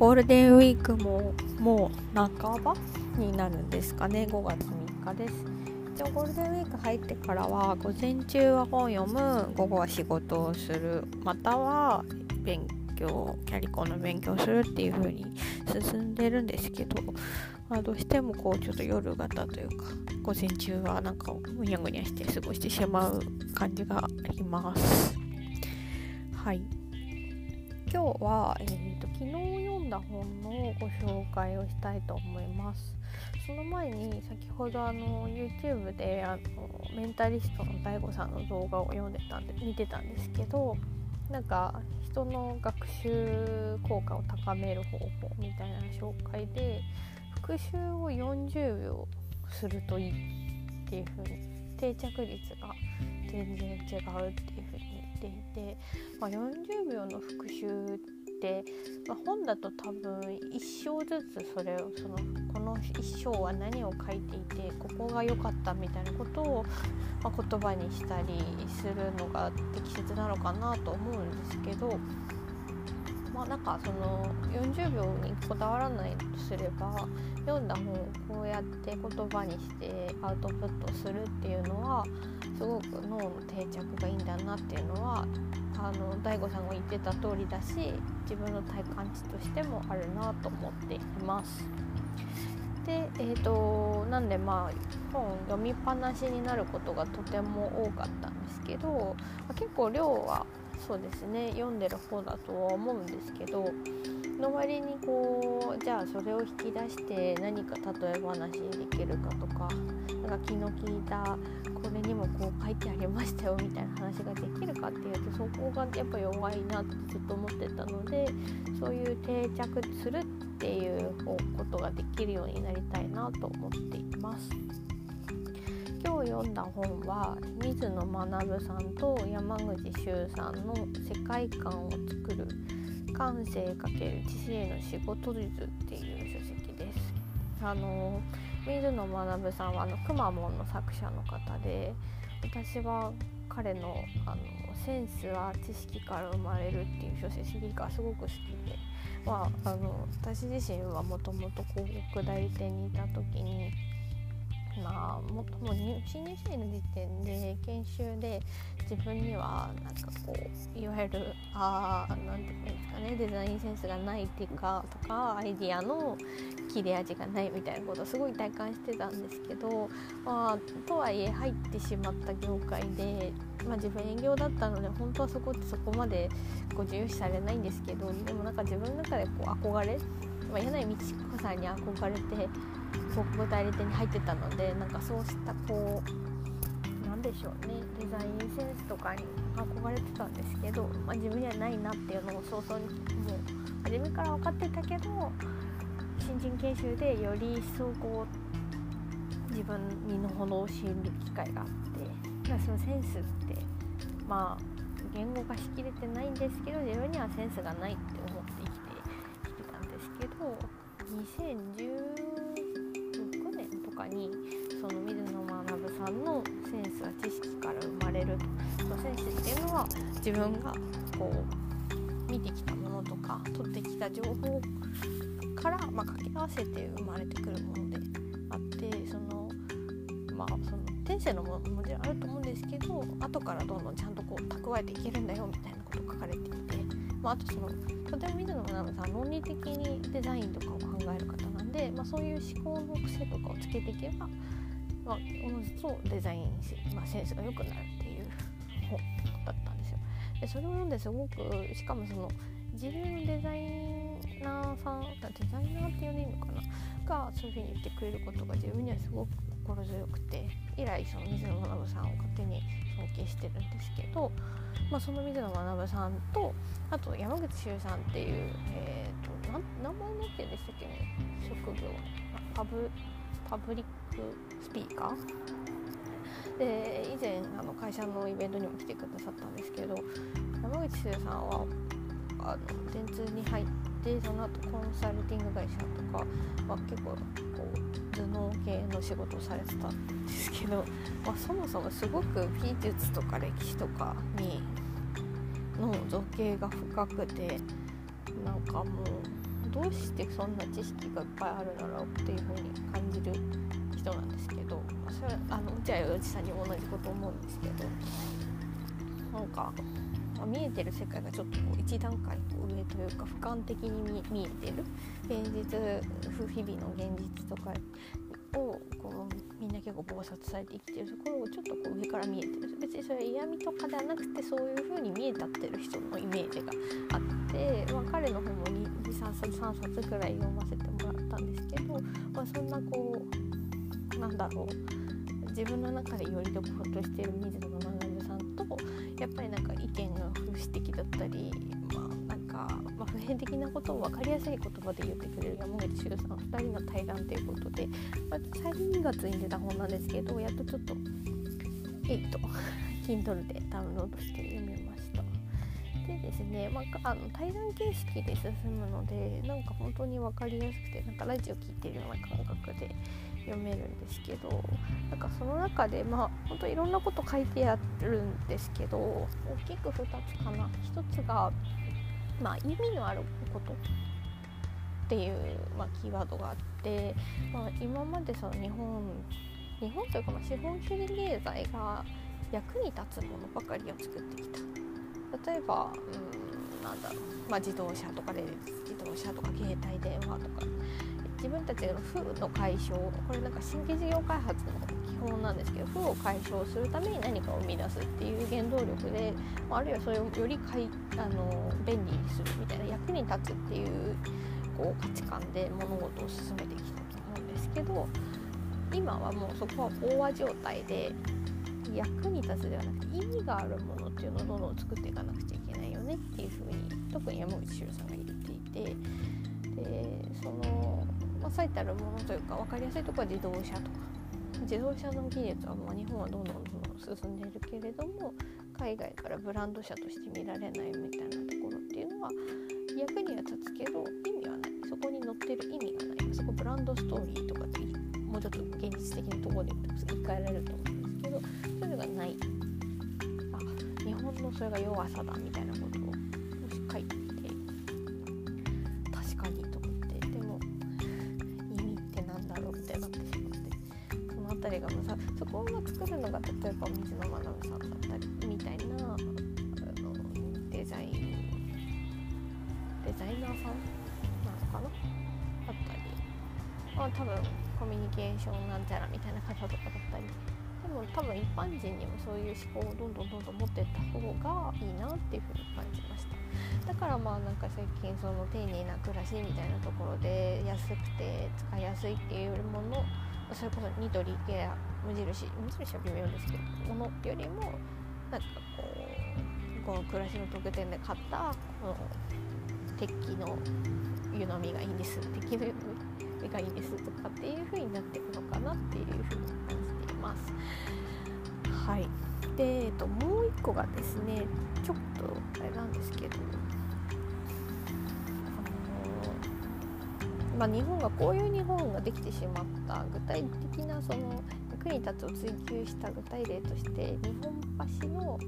ゴールデンウィークももう半ばになるんですかね。5月3日です。一応ゴールデンウィーク入ってからは午前中は本読む。午後は仕事をする。または勉強キャリコンの勉強するっていう風に進んでるんですけど、まあ、どうしてもこうちょっと夜型というか午前中はなんかぐにゃぐにゃして過ごしてしまう感じがあります。はい。今日は、えーと、昨日んだ本のご紹介をしたいと思います。その前に先ほどあの YouTube であのメンタリストの DAIGO さんの動画を読んでたんで見てたんですけどなんか人の学習効果を高める方法みたいな紹介で復習を40秒するといいっていう風に定着率が全然違うっていう風に言っていて、まあ、40秒の復習って、まあ、本だと多分1章ずつそれをそのこの1章は何を書いていてここが良かったみたいなことを、まあ、言葉にしたりするのが適切なのかなと思うんですけど。まあ、なんかその40秒にこだわらないとすれば読んだ本をこうやって言葉にしてアウトプットするっていうのはすごく脳の定着がいいんだなっていうのはあの DAIGO さんが言ってた通りだし自分の体感値としてもあるなと思っています。でえーと、なんでまあ本読みっぱなしになることがとても多かったんですけど、結構量はそうですね読んでる方だとは思うんですけどの割にこうじゃあそれを引き出して何か例え話にできるかとかなんか気の利いたこれにもこう書いてありましたよみたいな話ができるかっていうとそこがやっぱ弱いなってずっと思ってたのでそういう定着するっていうことができるようになりたいなと思っています。今日読んだ本は水野学さんと山口周さんの「世界観を作る感性×知識への仕事術」っていう書籍です。あの水野学さんはあのくまモンの作者の方で私は彼のあの「センスは知識から生まれる」っていう書籍がすごく好きで、まあ、あの私自身はもともと広告代理店にいた時にまあもとも新入社員の時点で研修で自分にはなんかこういわゆるあ何て言うんですかねデザインセンスがないっていうかとかアイディアの切れ味がないみたいなことをすごい体感してたんですけど、まあ、とはいえ入ってしまった業界で、まあ、自分営業だったので本当はそこってそこまでこう重視されないんですけどでもなんか自分の中でこう憧れ、まあ、柳道子さんに憧れて広告代理店に入ってたのでなんかそうしたこうなんでしょうねデザインセンスとかに憧れてたんですけど、まあ、自分にはないなっていうのを早々にもう初めから分かってたけど新人研修でより一層こう自分身の程を知る機会があってまあそのセンスってまあ言語化しきれてないんですけど自分にはセンスがないって思2016年とかにその水野学さんのセンスは知識から生まれるそのセンスっていうのは自分がこう見てきたものとか取ってきた情報から、まあ、掛け合わせて生まれてくるものであってそのまあその天性のものもあると思うんですけど後からどんどんちゃんとこう蓄えていけるんだよみたいなこと書かれていて、まあ、あとそのとても水野学さん論理的にデザインとかを考える方なんで、まあ、そういう思考の癖とかをつけていけば、まあ、おのずとデザイン、まあ、センスが良くなるっていう本だったんですよ。でそれを読んですごくしかもその自分のデザイナーさんデザイナーって呼んでいいのかな？がそういうふうに言ってくれることが自分にはすごく心強くて以来その水野学さんを勝手に尊敬してるんですけど、まあ、その水野学さんとあと山口周さんっていう、えーと、名前何て言うんでしたっけね職業。パブパブリックスピーカー？で以前あの会社のイベントにも来てくださったんですけど山口周さんはあの電通に入ってその後コンサルティング会社とかは結構こう頭脳系の仕事をされてたんですけど、まあ、そもそもすごく美術とか歴史とかにの造詣が深くてなんかもうどうしてそんな知識がいっぱいあるんだろうっていうふうに感じる人なんですけど、それあの落合陽一さんにも同じこと思うんですけどなんか、まあ、見えてる世界がちょっとこう一段階上というか俯瞰的に見えてる現実不日々の現実とかをこうみんな結構暴殺されて生きてるところをちょっとこう上から見えてる別にそれは嫌味とかではなくてそういう風に見えたってる人のイメージがあって、まあ、彼の本も23冊3冊くらい読ませてもらったんですけど、まあ、そんなこうなんだろう。自分の中でよりどころとしている水野学さんとやっぱりなんか意見が風刺的だったりまあ、普遍的なことを分かりやすい言葉で言ってくれる山口周さん2人の対談ということで、まあ、最近2月に出た本なんですけどやっとちょっと8 Kindle でダウンロードして読みました。でですね、まあ、あの対談形式で進むのでなんか本当に分かりやすくてなんかラジオ聞いてるような感覚で読めるんですけどなんかその中でまあ本当いろんなこと書いてあるんですけど大きく2つかな。1つがまあ、意味のあることっていう、まあ、キーワードがあって、まあ、今までその日本日本というかまあ資本主義経済が役に立つものばかりを作ってきた。例えばうんなんだろう、まあ、自動車とかで自動車とか携帯電話とか。自分たちの負の解消これなんか新規事業開発の基本なんですけど負を解消するために何かを生み出すっていう原動力であるいはそれをよりかいあの便利にするみたいな役に立つっていうこう価値観で物事を進めてきたと思うんですけど今はもうそこは飽和状態で役に立つではなくて意味があるものっていうのをどんどん作っていかなくちゃいけないよねっていうふうに特に山口周さんが言っていてでそのまあ、最たるものというか分かりやすいところは自動車とか。自動車の技術はまあ日本はどんどんどん進んでいるけれども海外からブランド車として見られないみたいなところっていうのは役には立つけど意味はない。そこに載ってる意味がない。そこブランドストーリーとかってもうちょっと現実的なところで言い換えられると思うんですけどそれがない。あ日本のそれが弱さだみたいなことをもし書いて作るのが例えば水野学さんだったりみたいなあのデザインデザイナーさんなのかなだったりまあ多分コミュニケーションなんちゃらみたいな方とかだったりでも多分一般人にもそういう思考をどんどんどんどん持ってった方がいいなっていうふうに感じました。だからまあなんか最近その丁寧な暮らしみたいなところで安くて使いやすいっていうものそれこそニトリケア無印無印は微妙ですけどものよりもなんかこうこの暮らしの特典で買ったこの鉄器の湯飲みがいいんです鉄器の湯飲みがいいんですとかっていう風になっていくのかなっていう風に感じています。はい、で、えっと、もう一個がですねちょっとあれなんですけどまあ、日本がこういう日本ができてしまった具体的なその役に立つを追求した具体例として日本橋の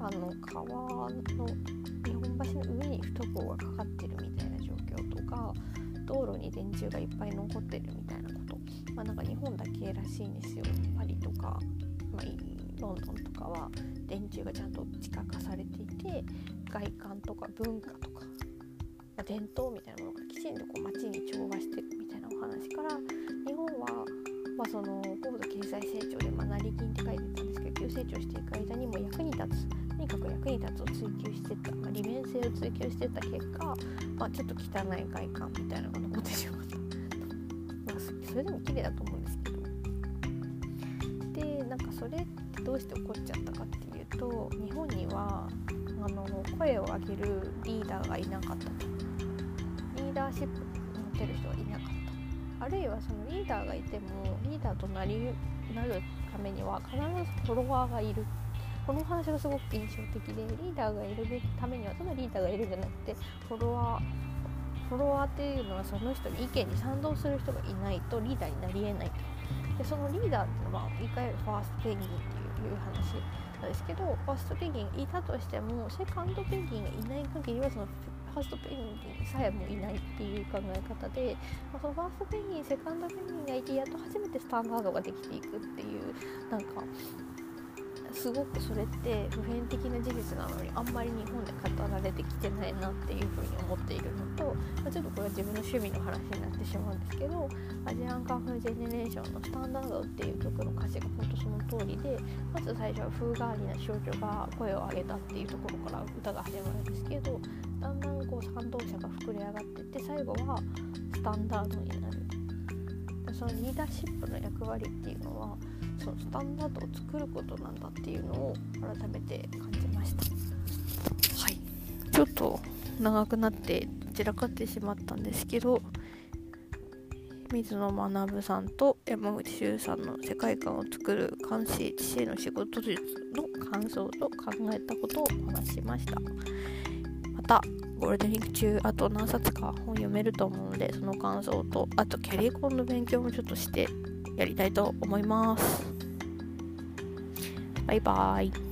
あの川の日本橋の上に不登校がかかってるみたいな状況とか道路に電柱がいっぱい残ってるみたいなこと、まあ、なんか日本だけらしいんですよ。パリとか、まあ、ロンドンとかは電柱がちゃんと地下化されていて外観とか文化とかま伝統みたいなものがきちんとこう街に調和してるみたいなお話から日本は、まあ、その経済成長で、ま、成金って書いてたんですけど急成長していく間にも役に立つ。とにかく役に立つを追求してた、まあ、利便性を追求してた結果、まあ、ちょっと汚い外観みたいなのが残ってしまった。まあ、それでも綺麗だと思うんですけどでなんかそれってどうして起こっちゃったかっていうと日本にはあの声を上げるリーダーがいなかったと。リーダーシップ持てる人がいなかった。あるいはそのリーダーがいてもリーダーとなりなるためには必ずフォロワーがいる。この話がすごく印象的でリーダーがいるためにはただリーダーがいるんじゃなくてフォロワーフォロワーっていうのはその人に意見に賛同する人がいないとリーダーになりえないと。でそのリーダーっていうのは言い換えるファーストペニーっていう話なんですけどファーストペンギンがいたとしてもセカンドペンギンがいない限りはそのファーストペンギンさえもいないっていう考え方で、まあ、そのファーストペンギンセカンドペンギンがいてやっと初めてスタンダードができていくっていうなんかすごくそれって普遍的な事実なのにあんまり日本で語られてきてないなっていうふうに思っているのと、まあ、ちょっとこれは自分の趣味の話になってしまうんですけどアジアンカンフージェネレーションの「スタンダード」っていう曲の歌詞が本当その通りでまず最初は風変わりな少女が声を上げたっていうところから歌が始まるんですけどだんだんこう賛同者が膨れ上がってって最後はスタンダードになる。そのリーダーシップの役割っていうのはそのスタンダードを作ることなんだっていうのを改めて感じました。はい。ちょっと長くなって散らかってしまったんですけど水野学さんと山口周さんの世界観を作る監視知性の仕事術の感想と考えたことをお話しました。またゴールデンウィーク中あと何冊か本読めると思うのでその感想とあとキャリーコンの勉強もちょっとしてやりたいと思います。バイバーイ。